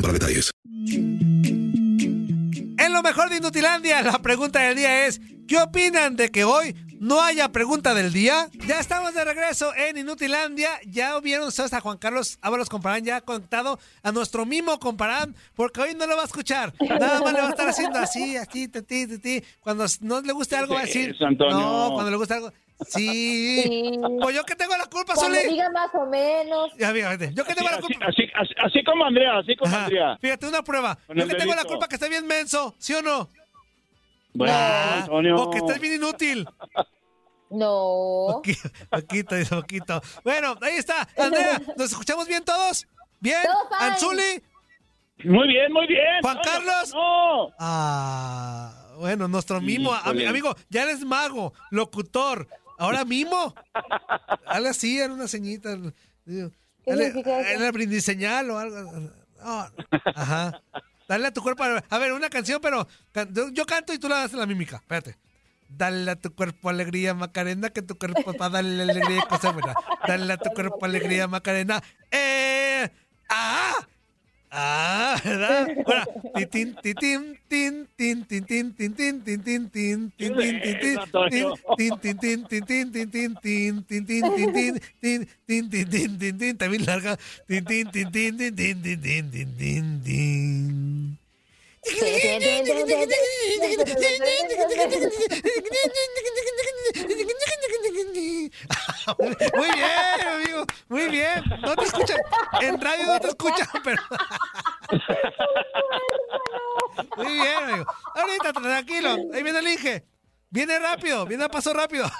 para detalles. En lo mejor de Inutilandia, la pregunta del día es: ¿Qué opinan de que hoy no haya pregunta del día? Ya estamos de regreso en Inutilandia. Ya vieron ustedes a Juan Carlos Ábalos Comparán ya conectado a nuestro mismo Comparán, porque hoy no lo va a escuchar. Nada más le va a estar haciendo así, así, ti, ti, ti, ti. Cuando no le guste algo, va a decir. No, cuando le guste algo. Sí. Sí. Pues yo que tengo la culpa, Cuando Zuli. diga más o menos. Ya, fíjate. Yo que tengo la culpa. así, así, así como Andrea, así como Ajá. Andrea. Fíjate, una prueba. Con Yo que tengo la culpa que esté bien menso, ¿sí o no? Bueno, Ah, Antonio. O que estés bien inútil. No. Poquito, poquito. Bueno, ahí está. Andrea, ¿nos escuchamos bien todos? ¿Bien? Todo. ¿Anzuli? Muy bien, muy bien. ¿Juan No, Carlos? No. Ah, bueno, nuestro mimo. amigo, ya eres mago, locutor. Ahora mimo. Dale así, en una. Digo, ¿Qué Dale, brindiseñal o algo. Ajá. Dale a tu cuerpo. A ver, una canción, pero yo canto y tú la das en la mímica. Espérate. Dale a tu cuerpo alegría, Macarena, que tu cuerpo para darle alegría y cosa buena. Dale a tu cuerpo alegría, Macarena. ¡Eh! ¡Ah! Ah, ¿verdad? Titín, tin, tin, tin, tin, tin, tin, tin, tin, tin, tin, tin, tin, tin, Antonio. tin, tin, tin, tin, tin, tin, tin, tin, tin, tin, tin, tin, tin, tin, tin, tin, tin, tin, también larga. Tin, tin, tin, tin, tin, tin, tin, tin, tin, tin, tin. Muy bien, amigo. Muy bien. No te escuchan. En radio no te escuchan, pero. Muy bien, amigo. Ahorita, tranquilo. Ahí viene el Inge. Viene rápido, viene a paso rápido.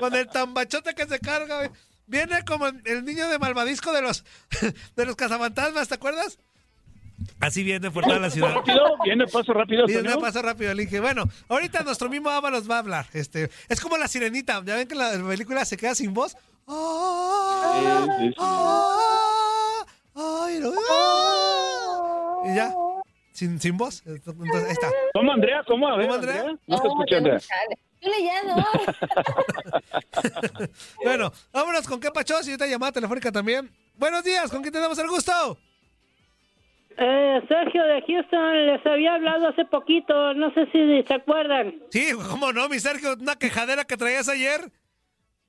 Con el tambachote que se carga. Viene como el niño de malvadisco de los de los cazafantasmas, ¿te acuerdas? Así viene por toda la ciudad. Rápido, viene paso rápido. Viene paso rápido, el Inge. Bueno, ahorita nuestro mismo Ábalos va a hablar. Este, es como la sirenita. Ya ven que la película se queda sin voz. Ah, ah, ay, no, ah. Y ya, sin, sin voz. Entonces, ahí está. ¿Cómo, Andrea? ¿Cómo? A ver, ¿Cómo, Andrea? Andrea? No te No, escuché, yo Andrea. chale. Yo le llamo. Bueno, vámonos con qué pachos y esta llamada telefónica también. Buenos días, ¿con quién tenemos el gusto? Eh, Sergio de Houston les había hablado hace poquito, no sé si se acuerdan. Sí, cómo no, mi Sergio, una quejadera que traías ayer.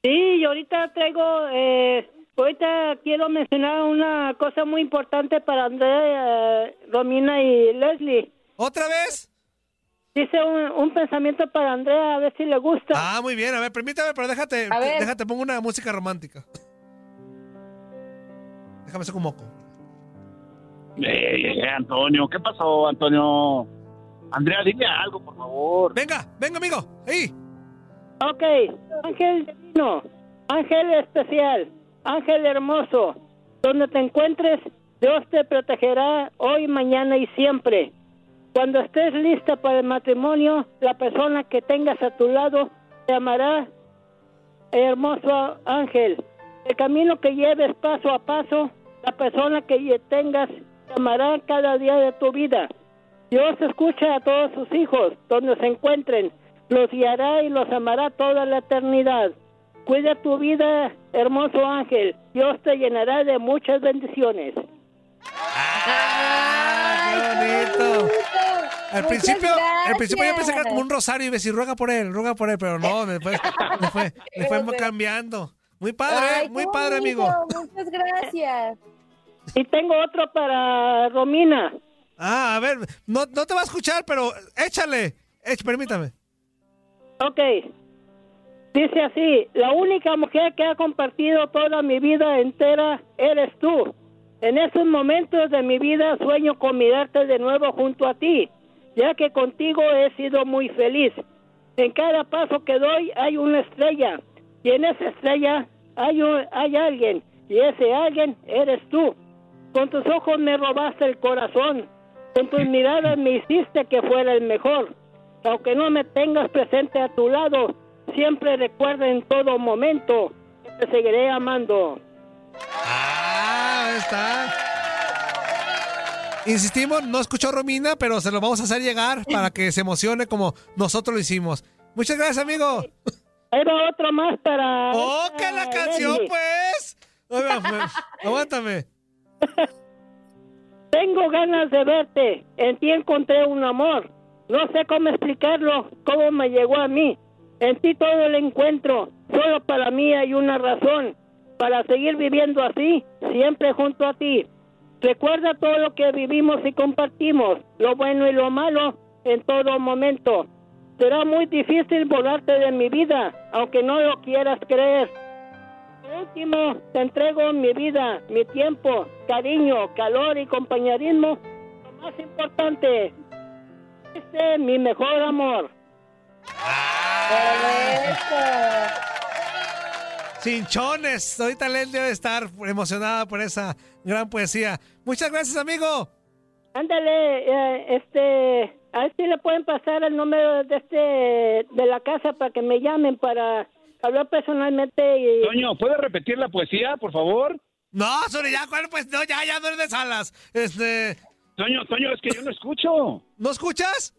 Sí, y ahorita traigo, eh, ahorita quiero mencionar una cosa muy importante para Andrea, eh, Romina y Leslie. ¿Otra vez? Dice un, un pensamiento para Andrea, a ver si le gusta. Ah, muy bien, a ver, permítame, pero déjate, déjate, pongo una música romántica. Déjame hacer un moco. Eh, eh, Antonio, ¿qué pasó, Antonio? Andrea, dime algo, por favor. Venga, venga, amigo. Ahí. Ok, ángel divino, ángel especial, ángel hermoso, donde te encuentres, Dios te protegerá hoy, mañana y siempre. Cuando estés lista para el matrimonio, la persona que tengas a tu lado te amará, hermoso ángel. El camino que lleves paso a paso, la persona que tengas te amará cada día de tu vida. Dios escucha a todos sus hijos, donde se encuentren, los guiará y los amará toda la eternidad. Cuida tu vida, hermoso ángel. Dios te llenará de muchas bendiciones. ¡Qué bonito! Al principio, al principio yo pensé que era como un rosario y me decía, ruega por él, ruega por él, pero no, me fue Pero- cambiando. Muy padre, Ay, muy padre, bonito, amigo. Muchas gracias. Y tengo otro para Romina. Ah, a ver, no, no te va a escuchar, pero échale. Ech- permítame. Ok. Dice así, la única mujer que ha compartido toda mi vida entera eres tú. En estos momentos de mi vida sueño con mirarte de nuevo junto a ti, ya que contigo he sido muy feliz. En cada paso que doy hay una estrella, y en esa estrella hay, un- hay alguien, y ese alguien eres tú. Con tus ojos me robaste el corazón, con tus miradas me hiciste que fuera el mejor. Aunque no me tengas presente a tu lado, siempre recuerda en todo momento que te seguiré amando. Ah, ahí está. Insistimos, no escuchó Romina, pero se lo vamos a hacer llegar para que se emocione como nosotros lo hicimos. Muchas gracias, amigo. Ahí va otro más para... ¡Oh, que la canción, Leslie. pues! Aguántame. Tengo ganas de verte. En ti encontré un amor. No sé cómo explicarlo, cómo me llegó a mí. En ti todo el encuentro. Solo para mí hay una razón. Para seguir viviendo así, siempre junto a ti. Recuerda todo lo que vivimos y compartimos, lo bueno y lo malo, en todo momento. Será muy difícil borrarte de mi vida, aunque no lo quieras creer. Último, te entrego mi vida, mi tiempo, cariño, calor y compañerismo. Lo más importante, este es mi mejor amor. Cinchones. Ahorita Leslie debe estar emocionada por esa gran poesía. Muchas gracias, amigo. Ándale, eh, este, a ver si le pueden pasar el número de este, de la casa para que me llamen para hablar personalmente y... Toño, ¿puedes repetir la poesía, por favor? No, sobre ya, ¿cuál? Pues no, ya, ya no eres de salas. Este. Toño, Toño, es que yo no escucho. ¿No escuchas?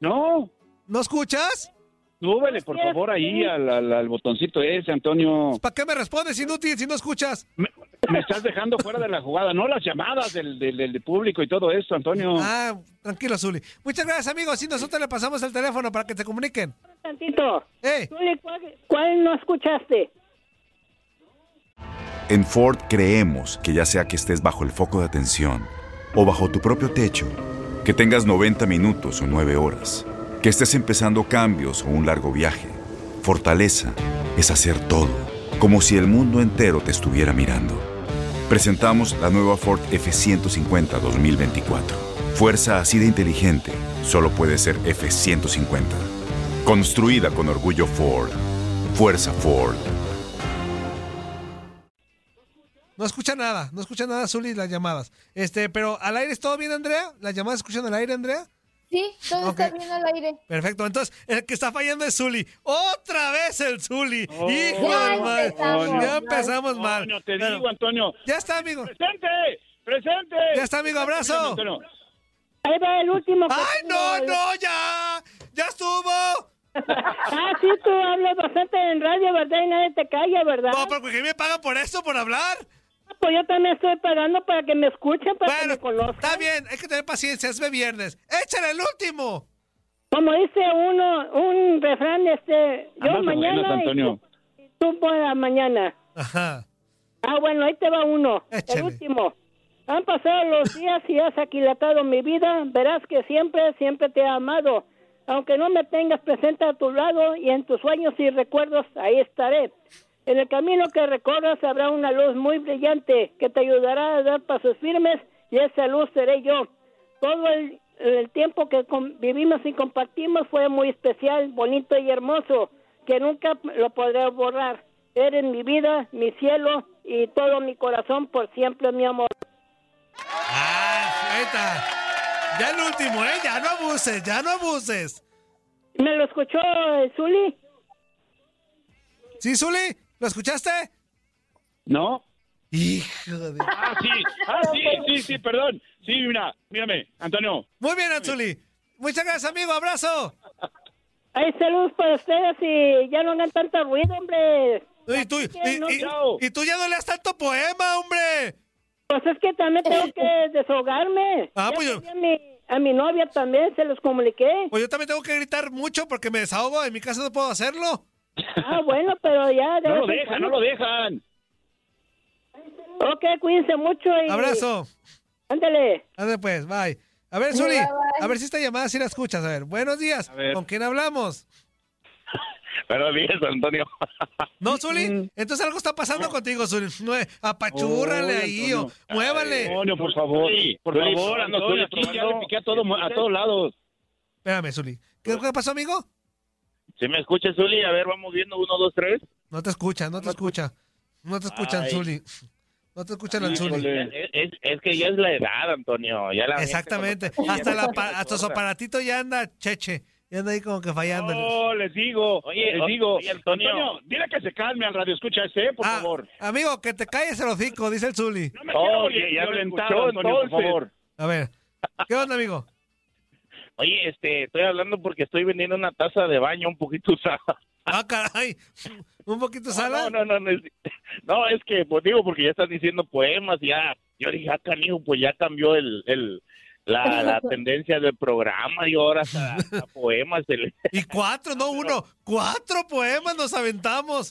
No. ¿No escuchas? Súbele, por favor, ahí al, al- al botoncito ese, Antonio. ¿Para qué me respondes, inútil, si no escuchas? Me, me estás dejando fuera de la jugada, no las llamadas del, del, del público y todo esto, Antonio. Ah, tranquilo, Zuli. Muchas gracias, amigos. Si nosotros le pasamos el teléfono para que te comuniquen. tantito. ¡Eh! Zuli, ¿Cuál, cuál no escuchaste? En Ford creemos que ya sea que estés bajo el foco de atención o bajo tu propio techo, que tengas 90 minutos o 9 horas, que estés empezando cambios o un largo viaje, fortaleza es hacer todo, como si el mundo entero te estuviera mirando. Presentamos la nueva Ford F150 2024. Fuerza así de inteligente solo puede ser F150. Construida con orgullo Ford. Fuerza Ford. No escucha nada, no escucha nada, Zuli, las llamadas. Este, pero al aire es todo bien, Andrea. ¿Las llamadas escuchan al aire, Andrea? Sí, todo Ok. está bien al aire. Perfecto, entonces el que está fallando es Zuli. ¡Otra vez el Zuli! Oh, ¡Hijo Ya de mal! empezamos. Ya empezamos mal. Antonio, te Pero- digo, Antonio. Ya está, amigo. ¡Presente! ¡Presente! Ya está, amigo, abrazo. Ahí va el último. que ¡Ay, no, no, ya! ¡Ya estuvo! Ah, sí, tú hablas bastante en radio, ¿verdad? Y nadie te calla, ¿verdad? No, pero ¿qué me pagan por eso, por hablar? Pues yo también estoy pagando para que me escuchen, para que me conozcan. está bien, hay que tener paciencia, es de viernes. ¡Échale el último! Como dice uno, un refrán, este, yo buenas, mañana Antonio. y tú, tú para mañana. Ajá. Ah, bueno, ahí te va uno, Échale. el último. Han pasado los días y has aquilatado mi vida, verás que siempre, siempre te he amado. Aunque no me tengas presente a tu lado y en tus sueños y recuerdos, ahí estaré. En el camino que recorras habrá una luz muy brillante que te ayudará a dar pasos firmes y esa luz seré yo. Todo el, el tiempo que vivimos y compartimos fue muy especial, bonito y hermoso, que nunca lo podré borrar. Eres mi vida, mi cielo y todo mi corazón por siempre, mi amor. Ah, ahí está. Ya el último, ¿eh? Ya no abuses, ya no abuses. ¿Me lo escuchó Zuli? ¿Sí, Zuli? ¿Lo escuchaste? No. Hijo de... Ah, sí, ah, sí, sí, sí, perdón. Sí, mira, mírame, Antonio. Muy bien, Anzuli. Muchas gracias, amigo. Abrazo. Hay salud para ustedes y ya no hagan tanto ruido, hombre. Y tú, y, no- y- y tú ya no leas tanto poema, hombre. Pues es que también tengo que desahogarme. Ah, Ya pues yo- a mi, a mi novia también, se los comuniqué. Pues yo también tengo que gritar mucho porque me desahogo. En mi casa no puedo hacerlo. Ah, bueno, pero ya... de No lo dejan, cuando. no lo dejan. Ok, cuídense mucho y... Abrazo. Ándale. Ándale pues, bye. A ver, Zuli, a ver si esta llamada sí la escuchas. A ver, buenos días. ver. ¿Con quién hablamos? Buenos días, Antonio. No, Zuli, entonces algo está pasando contigo, Zuli. No, apachúrrale Oye, ahí o muévale. Antonio, por favor. Sí, Por favor, Antonio, estoy aquí ya le piqué a, todo, a todos lados. Espérame, Zuli. ¿Qué, qué pasó, amigo? ¿Sí me escuchas, Zuli? A ver, vamos viendo. Uno, dos, tres. No te escuchan, no te escuchan. No te escuchan, Ay. Zuli. No te escuchan al Zuli. Es, es- es que ya es la edad, Antonio. Ya la Exactamente. cuando- Hasta, la, ya hasta su aparatito ya anda cheche. Ya anda ahí como que fallando. No, les digo, Oye, les digo. oye, Antonio. dile que se calme al radio escucha ese, por Ah, favor. Amigo, que te calles el hocico, dice el Zuli. No me quiero Oh, vi- ya lo violentar, escuchó, Antonio, por favor. A ver. ¿Qué onda, amigo? Oye, este, estoy hablando porque estoy vendiendo una taza de baño un poquito usada. Ah, caray. Un poquito sala. No, no, no, no, es, no, es que, pues digo, porque ya están diciendo poemas, ya, yo dije, ah, canijo, pues ya cambió el, el, la, la tendencia del programa y ahora hasta, hasta poemas. el- Y cuatro, no uno. Cuatro poemas nos aventamos.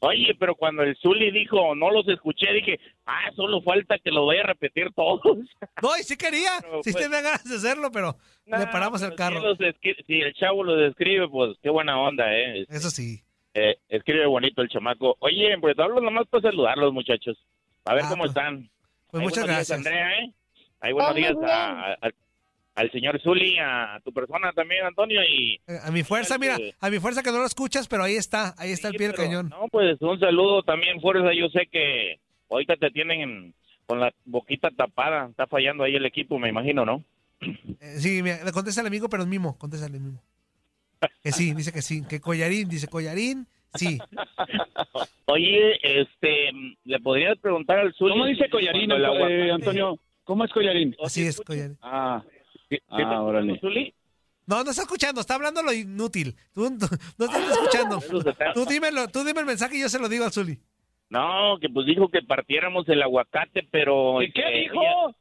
Oye, pero cuando el Zuli dijo, no los escuché, dije, ah, solo falta que lo vaya a repetir todos. No, y sí quería. Pero, Sí pues- tenía ganas de hacerlo, pero le paramos el carro. Si, los escri- si el chavo lo describe, pues qué buena onda, ¿eh? Eso sí. Eh, escribe bonito el chamaco. Oye, pues hablo nomás para saludarlos, muchachos. A ver Ah, cómo pues- están. Pues Ahí muchas buenos días, gracias. Andrea, ¿eh? Ahí buenos días a- a- al señor Zuli, a tu persona también, Antonio, y... Eh, A mi fuerza, mira, a mi fuerza que no lo escuchas, pero ahí está, ahí está el pie del cañón. No, pues un saludo también, Fuerza. Yo sé que ahorita te tienen en- con la boquita tapada. Está fallando ahí el equipo, me imagino, ¿no? Eh, sí, mira, le contesta al amigo, pero es mimo, contéstale el mimo. Que sí, dice que sí, que collarín, dice collarín, sí. Oye, este, le podrías preguntar al Zuli... ¿Cómo dice Collarín, eh, Antonio? ¿Cómo es Collarín? Así es, collarín. Ah, ¿Sí- sí Ah, órale. No, no está escuchando, está hablando lo inútil. Tú, tú- no estás escuchando. Se está- Tú dímelo, tú dime el mensaje y yo se lo digo al Zuli. No, que pues dijo que partiéramos el aguacate, pero... ¿Y qué este, dijo?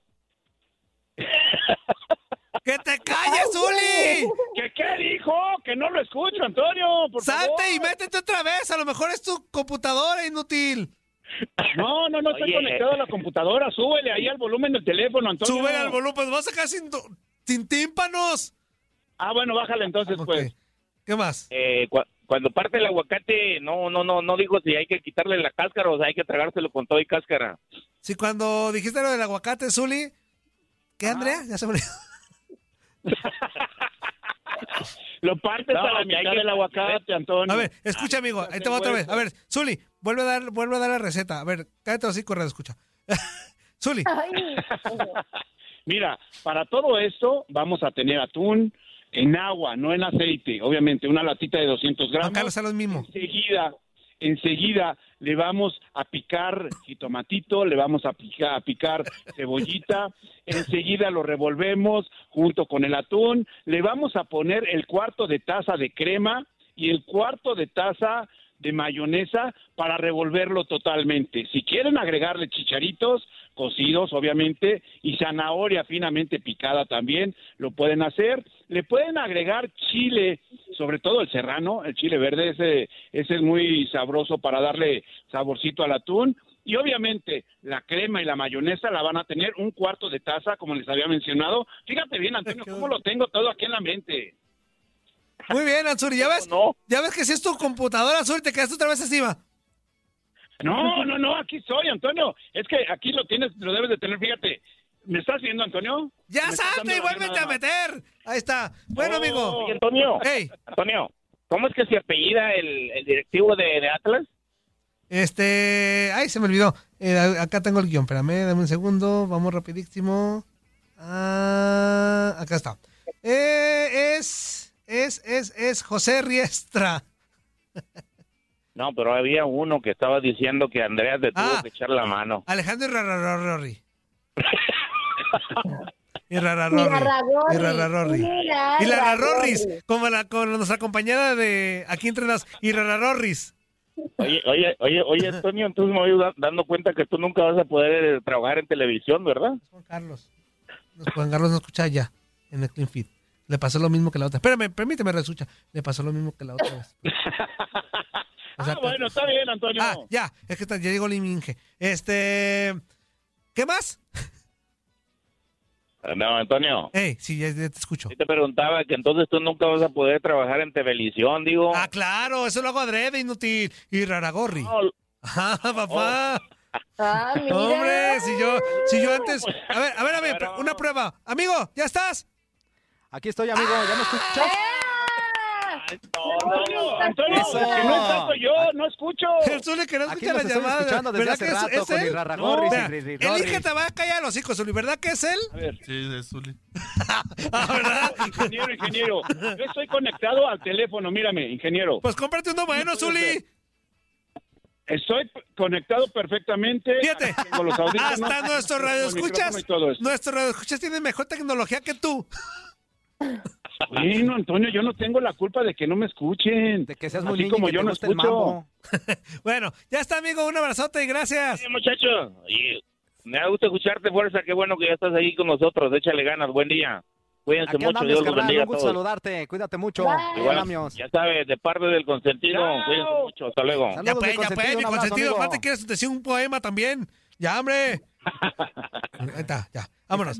¡Que te calles, Zuli! ¿Qué, ¿Qué dijo? Que no lo escucho, Antonio, por Salte favor. y métete otra vez, a lo mejor es tu computadora inútil. No, no, no estoy Oye. conectado a la computadora. Súbele ahí al volumen del teléfono, Antonio. Sube al volumen, pues vas a sacar sin, sin tímpanos. Ah, bueno, bájale entonces, pues. ¿Qué más? eh, cua- cuando parte el aguacate, no, no, no, no dijo si hay que quitarle la cáscara o si hay que tragárselo con todo y cáscara. Si cuando dijiste lo del aguacate, Zuli. ¿Qué, Andrea? Ya se me olvidó. Lo partes No, a la mitad que- del aguacate, Antonio. A ver, escucha, amigo, ahí te va otra vez. A ver, Zuli, vuelve a dar, vuelve a dar la receta. A ver, cállate así, corre, escucha. Zuli, Ay. Mira, para todo esto vamos a tener atún en agua, no en aceite. Obviamente, una latita de 200 Juan gramos. Carlos, a los mismos. Enseguida, enseguida le vamos a picar jitomatito, le vamos a picar, a picar cebollita, enseguida lo revolvemos junto con el atún, le vamos a poner el cuarto de taza de crema y el cuarto de taza de mayonesa para revolverlo totalmente. Si quieren agregarle chicharitos cocidos, obviamente, y zanahoria finamente picada también, lo pueden hacer. Le pueden agregar chile, sobre todo el serrano, el chile verde, ese, ese es muy sabroso para darle saborcito al atún. Y obviamente la crema y la mayonesa la van a tener un cuarto de taza, como les había mencionado. Fíjate bien, Antonio, cómo lo tengo todo aquí en la mente. Muy bien, Anzuri, ¿ya ves? No. ¿Ya ves que si es tu computadora, Azul, te quedaste otra vez encima? No, no, no, aquí soy, Antonio. Es que aquí lo tienes, lo debes de tener, fíjate. ¿Me estás viendo, Antonio? ¡Ya salte y vuélvete a meter! Ahí está. Bueno, Oh. amigo. Oye, Antonio. Hey, Antonio, ¿cómo es que se apellida el, el directivo de, de Atlas? este... Ay, se me olvidó. Eh, acá tengo el guion. Espérame, dame un segundo. Vamos rapidísimo. Ah, acá está. Eh, es... Es, es, es José Riestra. No, pero había uno que estaba diciendo que Andrea te tuvo Ah. que echar la mano. Alejandro. Irarragorri. Irararorri. Irarragorri. Irararorris. Como la, con nuestra compañera de aquí entre las Irararorris. Oye, oye, oye, oye, Antonio, entonces me voy da- dando cuenta que tú nunca vas a poder eh, trabajar en televisión, ¿verdad? Juan Carlos. Juan Carlos no escucha ya en el Clean Feed. Le pasó lo mismo que la otra. Espérame, permíteme, reescucha. Le pasó lo mismo que la otra vez. O sea, Ah, bueno, está bien, Antonio. Ah, ya, es que está- ya llegó Liminge. Este. ¿Qué más? No, Antonio. Ey, sí, ya, te escucho. Yo te preguntaba que entonces tú nunca vas a poder trabajar en televisión, digo. Ah, claro, eso lo hago adrede, inútil. Y Raragorri. No, Ah, papá. Ah, mira. Hombre, si yo, si yo antes. A ver, a ver, a ver, una prueba. Amigo, ¿ya estás? Aquí estoy, amigo. ¿Ya me escuchas? Antonio, Antonio, Eso. que no escucho yo, no escucho. El Zuli que no escucha nos la estamos llamada. escuchando desde ¿Verdad hace que es- rato es, con él? Irarragorris y Mira, Rirrirrorris. Elige te va a callar los hijos, Zuli. ¿Verdad que es él? A ver, Sí, es Zuli. ingeniero, ingeniero. Yo estoy conectado al teléfono, mírame, ingeniero. Pues cómprate uno bueno, Zuli. Estoy conectado perfectamente. Fíjate, Tengo los audífonos, hasta con micrófono y todo eso. nuestros radioescuchas tienen mejor tecnología que tú. Bueno, Antonio, yo no tengo la culpa de que no me escuchen. De que seas muy Así niño y como que yo te no guste el escucho. mambo. Bueno, ya está, amigo. Un abrazote y gracias. Oye, muchacho, y me da gusto escucharte, fuerza. Qué bueno que ya estás ahí con nosotros. Échale ganas. Buen día. Cuídense Aquí mucho. andamos, Dios los carnal. bendiga Un gusto todos. saludarte. Cuídate mucho. Bye. Igual, Andamios. ya sabes, de parte del consentido. Cuídense mucho. Hasta luego. Saludos, Ya mi pues, ya pues, consentido, mi un abrazo, consentido. amigo. Falta quieres decir un poema también. Ya, hombre. Ahí está, ya. Vámonos.